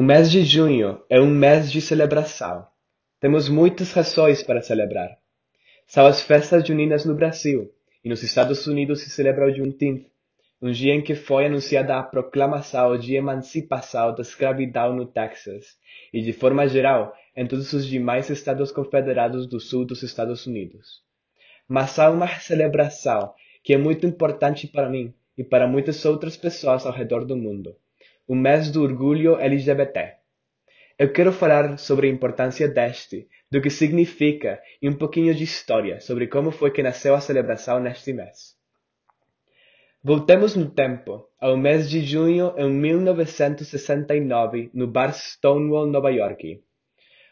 O mês de junho é um mês de celebração. Temos muitas razões para celebrar. São as festas juninas no Brasil, e nos Estados Unidos se celebra o Juneteenth, um dia em que foi anunciada a proclamação de emancipação da escravidão no Texas, e de forma geral em todos os demais estados confederados do sul dos Estados Unidos. Mas há uma celebração que é muito importante para mim e para muitas outras pessoas ao redor do mundo o mês do orgulho LGBT. Eu quero falar sobre a importância deste, do que significa e um pouquinho de história sobre como foi que nasceu a celebração neste mês. Voltemos no tempo, ao mês de junho em 1969, no bar Stonewall, Nova York.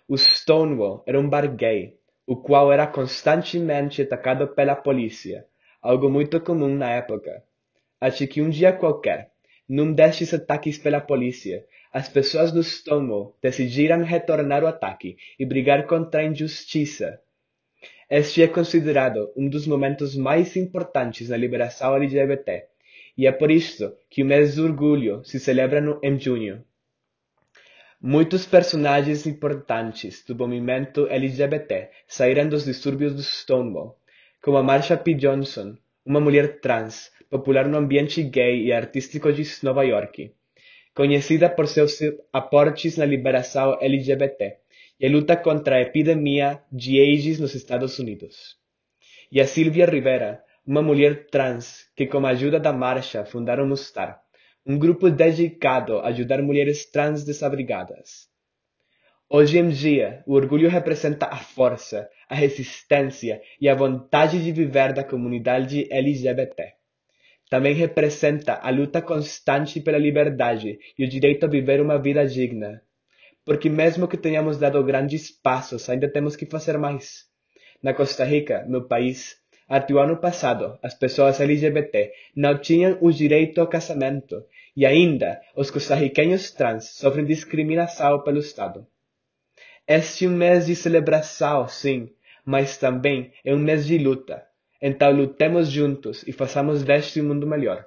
O Stonewall era um bar gay, o qual era constantemente atacado pela polícia, algo muito comum na época. Acho que um dia qualquer, num destes ataques pela polícia, as pessoas do Stonewall decidiram retornar o ataque e brigar contra a injustiça. Este é considerado um dos momentos mais importantes na liberação LGBT, e é por isso que o mês do orgulho se celebra no, em junho. Muitos personagens importantes do movimento LGBT saíram dos distúrbios do Stonewall, como a Marsha P. Johnson, uma mulher trans popular no ambiente gay e artístico de Nova York, conhecida por seus aportes na liberação LGBT e a luta contra a epidemia de AIDS nos Estados Unidos. E a Silvia Rivera, uma mulher trans que, com a ajuda da marcha, fundaram Mustar, um grupo dedicado a ajudar mulheres trans desabrigadas. Hoje em dia, o orgulho representa a força, a resistência e a vontade de viver da comunidade LGBT. Também representa a luta constante pela liberdade e o direito a viver uma vida digna. Porque mesmo que tenhamos dado grandes passos, ainda temos que fazer mais. Na Costa Rica, meu país, até o ano passado, as pessoas LGBT não tinham o direito ao casamento e ainda os costarriquenhos trans sofrem discriminação pelo Estado. Este é um mês de celebração, sim, mas também é um mês de luta. Então lutemos juntos e façamos deste mundo melhor.